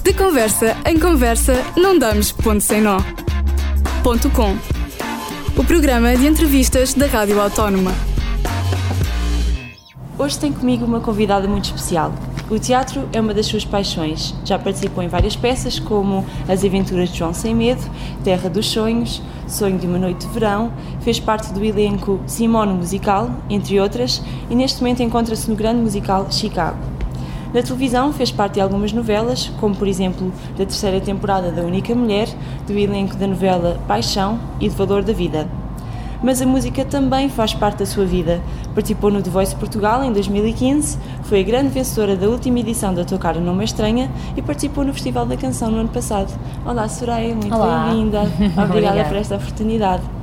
De conversa em conversa, não damos ponto sem nó. Ponto com. O programa de entrevistas da Rádio Autónoma. Hoje tenho comigo uma convidada muito especial. O teatro é uma das suas paixões. Já participou em várias peças, como As Aventuras de João Sem Medo, Terra dos Sonhos, Sonho de uma Noite de Verão, fez parte do elenco Simone Musical, entre outras, e neste momento encontra-se no grande musical Chicago. Na televisão fez parte de algumas novelas, como por exemplo da terceira temporada da Única Mulher, do elenco da novela Paixão e do Valor da Vida mas a música também faz parte da sua vida. Participou no The Voice Portugal em 2015, foi a grande vencedora da última edição da Não Me Estranha e participou no Festival da Canção no ano passado. Olá, Soraya, muito bem-vinda. Obrigada por esta oportunidade.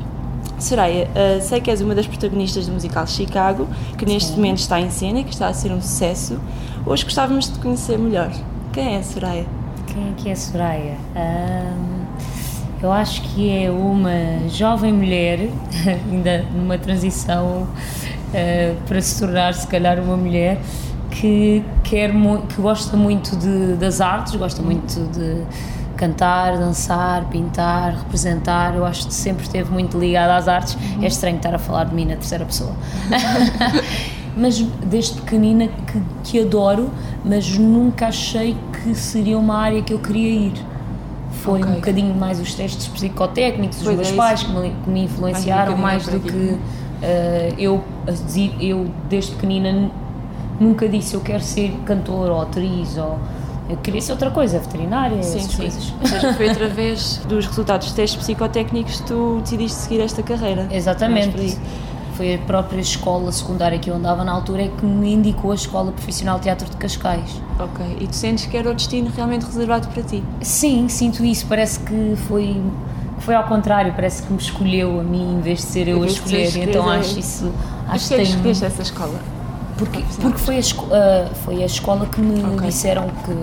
Soraya, uh, sei que és uma das protagonistas do musical Chicago, que neste Sim. momento está em cena e que está a ser um sucesso. Hoje gostávamos de te conhecer melhor. Quem é a Soraya? Quem é que é a Soraya? Um eu acho que é uma jovem mulher, ainda numa transição uh, para se tornar, se calhar, uma mulher que, quer que gosta muito de, das artes, gosta muito de cantar, dançar, pintar, representar. Eu acho que sempre esteve muito ligada às artes. Uhum. É estranho estar a falar de mim na terceira pessoa. mas desde pequenina que, que adoro, mas nunca achei que seria uma área que eu queria ir foi okay. um bocadinho mais os testes psicotécnicos dos meus é pais que me, que me influenciaram mais, mais do que uh, eu, eu desde pequenina nunca disse eu quero ser cantor ou atriz ou eu queria ser outra coisa, veterinária, sim, essas sim. coisas. Ou seja, foi através dos resultados dos testes psicotécnicos que tu decidiste seguir esta carreira. Exatamente foi a própria escola secundária que eu andava na altura é que me indicou a Escola Profissional de Teatro de Cascais. Ok, e tu sentes que era o destino realmente reservado para ti? Sim, sinto isso, parece que foi foi ao contrário, parece que me escolheu a mim em vez de ser eu a escolher, então acho isso... Acho que escolheste essa escola? Porque, porque foi, a, uh, foi a escola que me okay. disseram que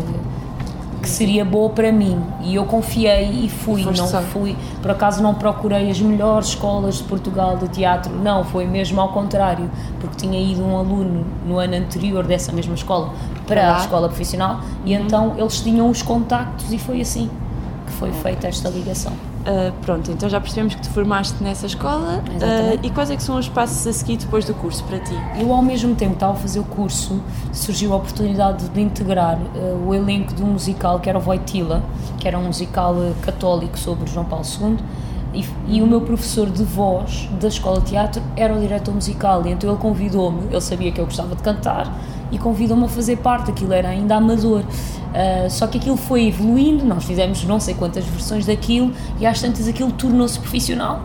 que seria boa para mim. E eu confiei e fui. Não fui por acaso não procurei as melhores escolas de Portugal de teatro. Não foi mesmo ao contrário. Porque tinha ido um aluno no ano anterior dessa mesma escola para a escola profissional. E uhum. então eles tinham os contactos e foi assim que foi feita esta ligação Uh, pronto, então já percebemos que te formaste nessa escola uh, e quais é que são os passos a seguir depois do curso para ti? Eu ao mesmo tempo estava a fazer o curso, surgiu a oportunidade de integrar uh, o elenco de um musical que era o Voitila, que era um musical católico sobre João Paulo II e, e, o meu professor de voz da escola de teatro era o diretor musical então ele convidou-me, ele sabia que eu gostava de cantar e convidou-me a fazer parte, aquilo era ainda amador. Uh, só que aquilo foi evoluindo, nós fizemos não sei quantas versões daquilo e às tantas aquilo tornou-se profissional.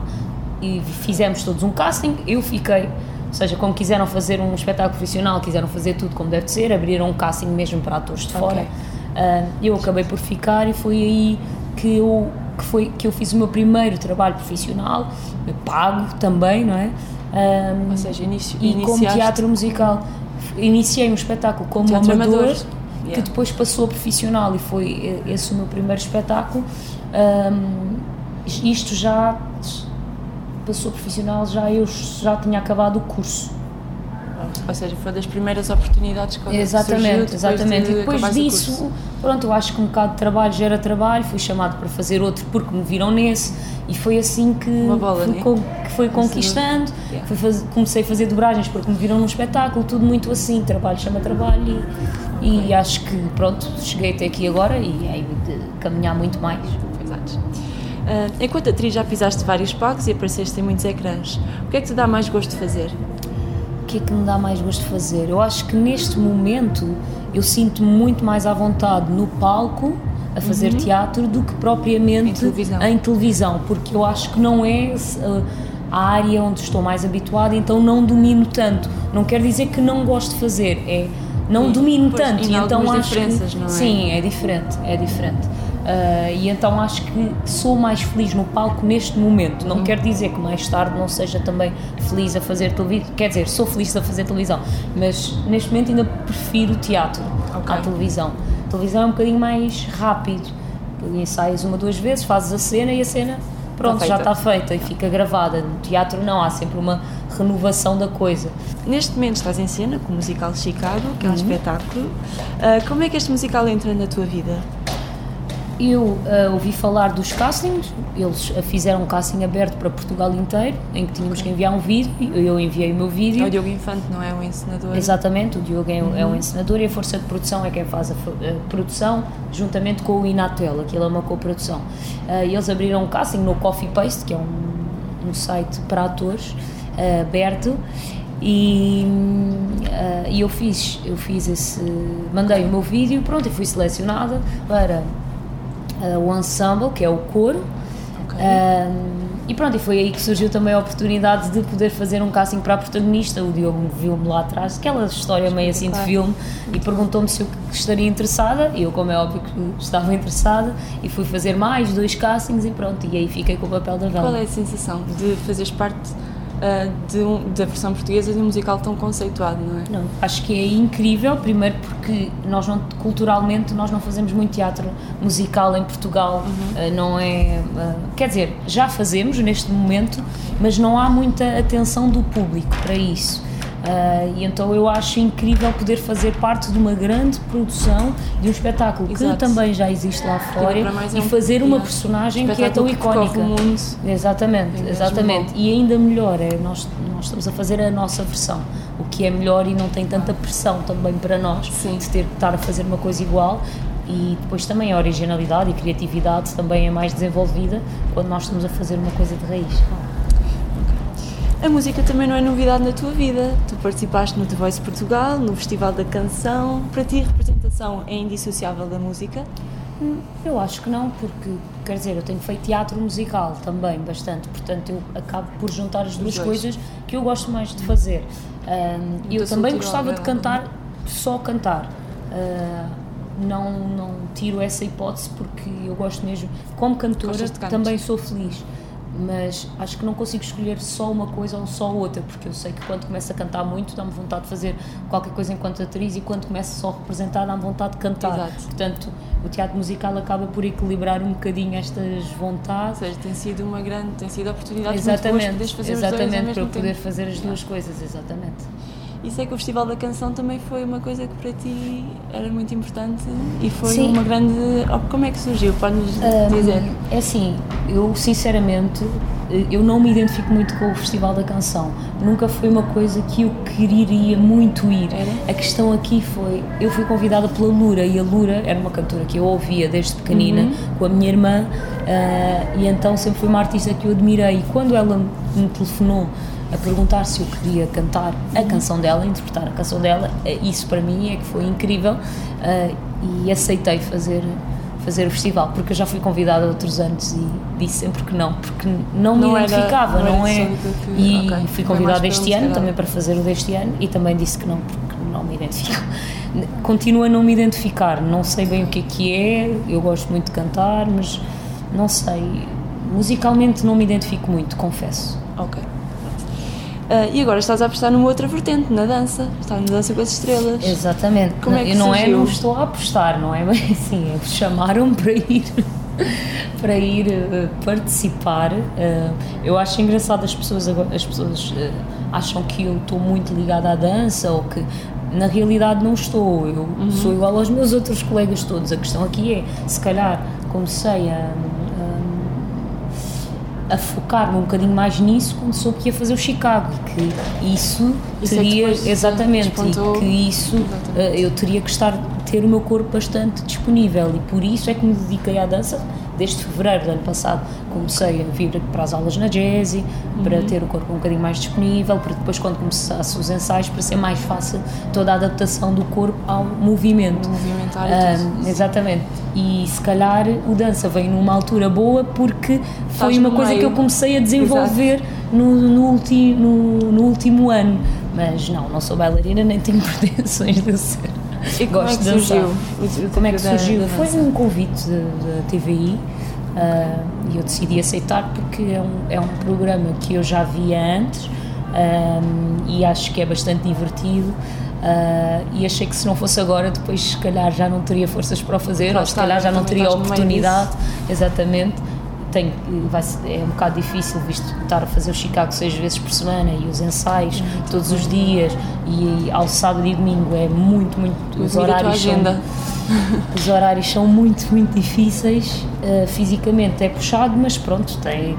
E fizemos todos um casting, eu fiquei, ou seja, como quiseram fazer um espetáculo profissional, quiseram fazer tudo como deve ser, abriram um casting mesmo para atores de fora. Uh, eu acabei por ficar e foi aí que eu, que, foi, que eu fiz o meu primeiro trabalho profissional, pago também, não é? Um, ah, ou seja, inicio, e como teatro musical. Iniciei um espetáculo como Teatro amador, amador yeah. que depois passou a profissional e foi esse o meu primeiro espetáculo. Um, isto já passou a profissional, já eu já tinha acabado o curso. Ou seja, foi das primeiras oportunidades que Exatamente, surgiu exatamente. De e depois disso, pronto, eu acho que um bocado de trabalho gera trabalho, fui chamado para fazer outro porque me viram nesse e foi assim que, bola, fui, né? que fui conquistando. Yeah. Fui comecei a fazer dobragens porque me viram num espetáculo, tudo muito assim, trabalho chama trabalho e. e acho que pronto, cheguei até aqui agora e aí de caminhar muito mais. Exato. Uh, enquanto atriz já pisaste vários palcos e apareceste em muitos ecrãs, o que é que te dá mais gosto de fazer? O que é que me dá mais gosto de fazer? Eu acho que neste momento eu sinto muito mais à vontade no palco a fazer uhum. teatro do que propriamente em televisão. em televisão, porque eu acho que não é uh, a área onde estou mais habituada, então não domino tanto. Não quer dizer que não gosto de fazer, é não sim, domino pois, tanto, e então acho que é? sim, é diferente, é diferente. Uh, e então acho que sou mais feliz no palco neste momento. Não uhum. quer dizer que mais tarde não seja também feliz a fazer televisão. Quer dizer, sou feliz a fazer televisão, mas neste momento ainda prefiro o teatro okay. à televisão televisão é um bocadinho mais rápido. Ensaias uma, duas vezes, fazes a cena e a cena, pronto, está já está feita e fica gravada. No teatro não, há sempre uma renovação da coisa. Neste momento estás em cena com o musical Chicago, que é um uhum. espetáculo. Uh, como é que este musical entra na tua vida? eu uh, ouvi falar dos castings, eles fizeram um casting aberto para Portugal inteiro, em que tínhamos que enviar um vídeo, eu enviei o meu vídeo. É o Diogo Infante, não é o encenador? Exatamente, o Diogo é, uhum. é o encenador e a Força de Produção é quem faz a, a produção, juntamente com o Inatel, aquilo é uma coprodução. Uh, eles abriram um casting no Coffee Paste, que é um, um site para atores, uh, aberto, e, uh, e eu fiz eu fiz esse mandei o meu vídeo pronto e fui selecionada para uh, o ensemble que é o coro okay. uh, e pronto, e foi aí que surgiu também a oportunidade de poder fazer um casting para a protagonista. O Diogo viu-me lá atrás, aquela história meio assim de filme, e perguntou-me se eu estaria interessada. E eu, como é óbvio que estava interessada, e fui fazer mais dois castings e pronto. E aí fiquei com o papel da Vela. Qual é a sensação de fazeres parte uh, de um, da versão portuguesa de um musical tão conceituado, não é? Não, acho que é incrível, primeiro porque nós não, culturalmente nós não fazemos muito teatro musical em Portugal, uhum. uh, não é, uh, quer dizer, já fazemos neste momento, mas não há muita atenção do público para isso. Uh, e então eu acho incrível poder fazer parte de uma grande produção de um espetáculo Exato. que também já existe lá fora é e um, fazer uma personagem que é tão icónica. Exatamente, é exatamente. E ainda melhor, é, nós, nós estamos a fazer a nossa versão, o que é melhor e não tem tanta pressão também para nós Sim. de ter que estar a fazer uma coisa igual e depois também a originalidade e criatividade também é mais desenvolvida quando nós estamos a fazer uma coisa de raiz. A música também não é novidade na tua vida. Tu participaste no The Voice Portugal, no Festival da Canção. Para ti, representação é indissociável da música? Hum, eu acho que não, porque, quer dizer, eu tenho feito teatro musical também, bastante, portanto eu acabo por juntar as duas coisas que eu gosto mais de fazer. Um, eu também gostava de cantar, só cantar. Uh, não, não tiro essa hipótese porque eu gosto mesmo, como cantora, também sou feliz mas acho que não consigo escolher só uma coisa ou só outra, porque eu sei que quando começo a cantar muito dá-me vontade de fazer qualquer coisa enquanto atriz e quando começo só a representar dá-me vontade de cantar. Exato. Portanto, o teatro musical acaba por equilibrar um bocadinho estas vontades. Ou seja, tem sido uma grande, tem sido a oportunidade exatamente, de fazer exatamente, para poder fazer as duas coisas, exatamente. E sei que o Festival da Canção também foi uma coisa que para ti era muito importante e foi Sim. uma grande. Como é que surgiu? Pode-nos um, dizer? É assim, eu sinceramente eu não me identifico muito com o Festival da Canção. Nunca foi uma coisa que eu queria muito ir. Era? A questão aqui foi, eu fui convidada pela Lura e a Lura era uma cantora que eu ouvia desde pequenina uhum. com a minha irmã uh, e então sempre foi uma artista que eu admirei. E quando ela me telefonou a perguntar se eu queria cantar a canção dela, interpretar a canção dela. Eh, isso para mim é que foi incrível uh, e aceitei fazer fazer o festival, porque eu já fui convidada outros anos e disse sempre que não, porque não, não me identificava, era, não, não é? E okay. fui convidada este ano também para fazer o deste ano e também disse que não, porque não me identifico. Continuo a não me identificar, não sei bem o que é que é, eu gosto muito de cantar, mas não sei, musicalmente não me identifico muito, confesso. Ok. Uh, e agora estás a apostar numa outra vertente, na dança. Estás na dança com as estrelas. Exatamente. Como é que não é, surgiu? é, não estou a apostar, não é bem assim. É, chamaram para ir para ir uh, participar. Uh, eu acho engraçado as pessoas as pessoas uh, acham que eu estou muito ligada à dança ou que na realidade não estou. Eu uhum. sou igual aos meus outros colegas todos. A questão aqui é, se calhar comecei a a focar-me um bocadinho mais nisso quando soube que ia fazer o Chicago e que isso, isso é teria é exatamente e que isso exatamente. eu teria que estar ter o meu corpo bastante disponível e por isso é que me dediquei à dança desde fevereiro do ano passado comecei a vir para as aulas na Jazzy uhum. para ter o corpo um bocadinho mais disponível para depois quando começasse os ensaios para ser mais fácil toda a adaptação do corpo ao movimento. Movimentar um, exatamente. E se calhar o dança veio numa altura boa porque foi uma coisa meio. que eu comecei a desenvolver no, no, ulti, no, no último ano. Mas não, não sou bailarina nem tenho pretensões de ser e como Gosto é que surgiu? como é que surgiu? Foi um convite da TVI uh, e eu decidi aceitar porque é um, é um programa que eu já via antes um, e acho que é bastante divertido. Uh, e achei que se não fosse agora, depois se calhar já não teria forças para o fazer, ou se calhar já não teria oportunidade. Exatamente tem, vai, é um bocado difícil, visto estar a fazer o Chicago seis vezes por semana e os ensaios todos os dias e ao sábado e domingo é muito, muito, os horários. São, Os horários são muito, muito difíceis. Uh, fisicamente é puxado, mas pronto, tem.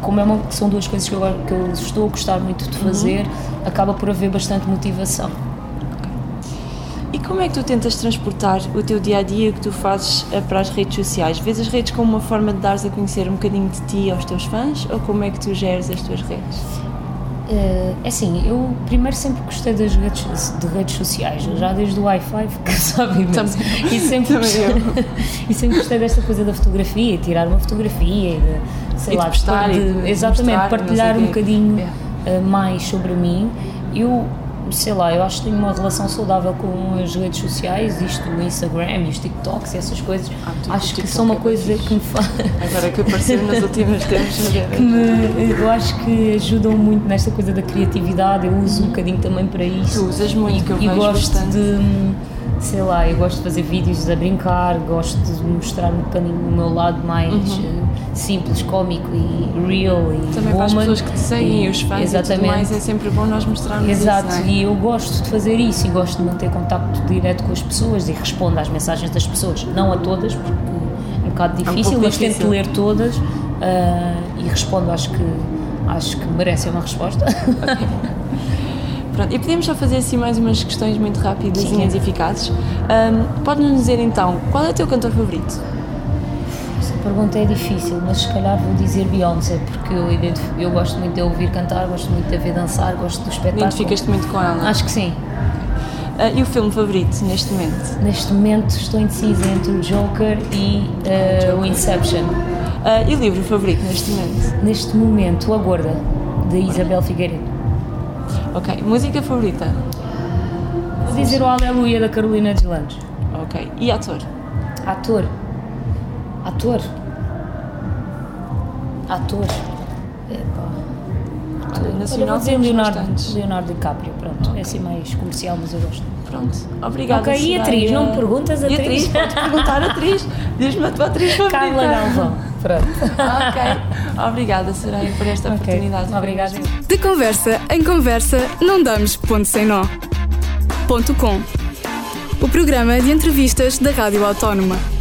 Como é uma, são duas coisas que eu, que eu estou a gostar muito de fazer, uhum. acaba por haver bastante motivação. Como é que tu tentas transportar o teu dia a dia que tu fazes eh, para as redes sociais? Vês as redes como uma forma de dares a conhecer um bocadinho de ti aos teus fãs ou como é que tu geres as tuas redes? Uh, é assim, eu primeiro sempre gostei das redes, de redes sociais, já desde o Wi-Fi, que sabe imenso. E sempre, gostei, e sempre gostei desta coisa da fotografia, tirar uma fotografia de, sei e lá, de postar, de, de, exatamente, mostrar, partilhar um bocadinho uh, mais sobre mim. Eu sei lá, eu acho que tenho uma relação saudável com as redes sociais, isto, o Instagram e os TikToks e essas coisas. Ah, tipo, acho que são uma é coisa que me faz. Agora que apareceu nos últimos tempos, que me, eu acho que ajudam muito nesta coisa da criatividade, eu uso um bocadinho também para isso. Tu usas muito, e, que eu e gosto bastante. de sei lá, eu gosto de fazer vídeos a brincar, gosto de mostrar um bocadinho o meu lado mais uhum. uh, simples, cómico e real e Também woman. para as pessoas que te seguem e os fãs exatamente. e tudo mais, é sempre bom nós mostrarmos Exato, isso, é? e eu gosto de fazer isso e gosto de manter contacto direto com as pessoas e respondo às mensagens das pessoas, não a todas, porque é um bocado difícil, é um mas tento ler todas uh, e respondo, acho que, acho que merecem uma resposta. Pronto, e podemos só fazer assim mais umas questões muito rápidas e eficazes. Um, Pode-nos dizer então, qual é o teu cantor favorito? Essa pergunta é difícil, mas se calhar vou dizer Beyoncé, porque eu, eu gosto muito de ouvir cantar, gosto muito de ver dançar, gosto do espetáculo. Identificas-te muito com ela? Acho que sim. Uh, e o filme favorito neste momento? Neste momento estou indecisa entre o Joker e uh, o Inception. Uh, e o livro favorito neste momento? Neste momento, A Gorda, de Isabel Figueiredo. Ok. Música favorita? Vou dizer o Aleluia da Carolina Deslandes. Ok. E ator? Ator. Ator. Ator. Epá. Nacional Olha, dizer Leonardo, Leonardo DiCaprio, pronto. Okay. É assim mais comercial, mas eu gosto. Pronto. Obrigada. Ok, e atriz? Não me perguntas atriz? E atriz? Pode perguntar atriz. Diz-me a tua atriz favorita. Carla Galvão. Pronto. ok. Obrigada, Soraya, por esta okay. oportunidade. Obrigada. De conversa em conversa, não damos ponto sem nó. Ponto com. O programa de entrevistas da Rádio Autónoma.